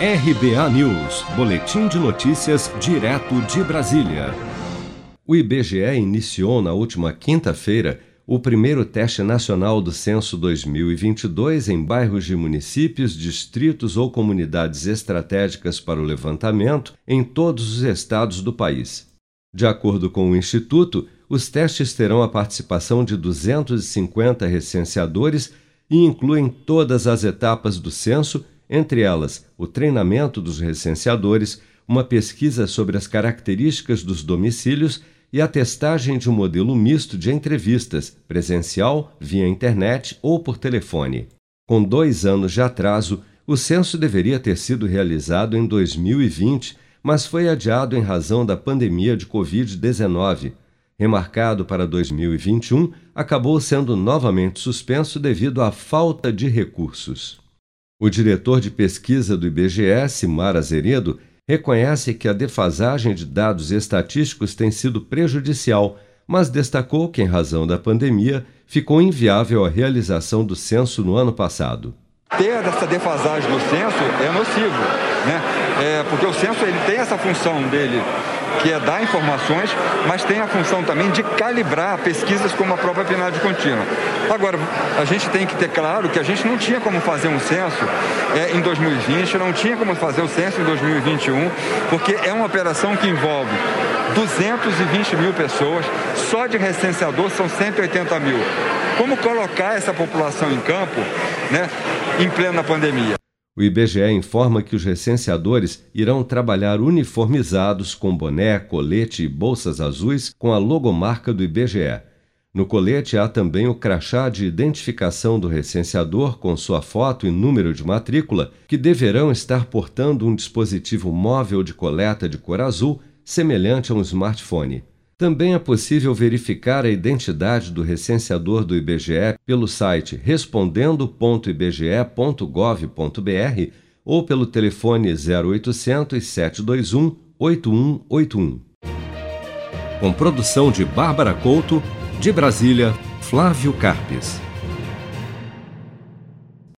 RBA News, Boletim de Notícias, direto de Brasília. O IBGE iniciou na última quinta-feira o primeiro teste nacional do Censo 2022 em bairros de municípios, distritos ou comunidades estratégicas para o levantamento em todos os estados do país. De acordo com o Instituto, os testes terão a participação de 250 recenseadores e incluem todas as etapas do censo entre elas o treinamento dos recenseadores, uma pesquisa sobre as características dos domicílios e a testagem de um modelo misto de entrevistas, presencial, via internet ou por telefone. Com dois anos de atraso, o censo deveria ter sido realizado em 2020, mas foi adiado em razão da pandemia de Covid-19. Remarcado para 2021, acabou sendo novamente suspenso devido à falta de recursos. O diretor de pesquisa do IBGE, Simar Azeredo, reconhece que a defasagem de dados estatísticos tem sido prejudicial, mas destacou que, em razão da pandemia, ficou inviável a realização do censo no ano passado. Ter essa defasagem do censo é nocivo, né? É, porque o censo ele tem essa função dele que é dar informações, mas tem a função também de calibrar pesquisas como a própria PNAD contínua. Agora, a gente tem que ter claro que a gente não tinha como fazer um censo é, em 2020, não tinha como fazer o censo em 2021, porque é uma operação que envolve 220 mil pessoas, só de recenseador são 180 mil. Como colocar essa população em campo né, em plena pandemia? O IBGE informa que os recenseadores irão trabalhar uniformizados com boné, colete e bolsas azuis com a logomarca do IBGE. No colete há também o crachá de identificação do recenseador com sua foto e número de matrícula, que deverão estar portando um dispositivo móvel de coleta de cor azul semelhante a um smartphone. Também é possível verificar a identidade do recenseador do IBGE pelo site respondendo.ibge.gov.br ou pelo telefone 0800 721 8181. Com produção de Bárbara Couto, de Brasília, Flávio Carpes.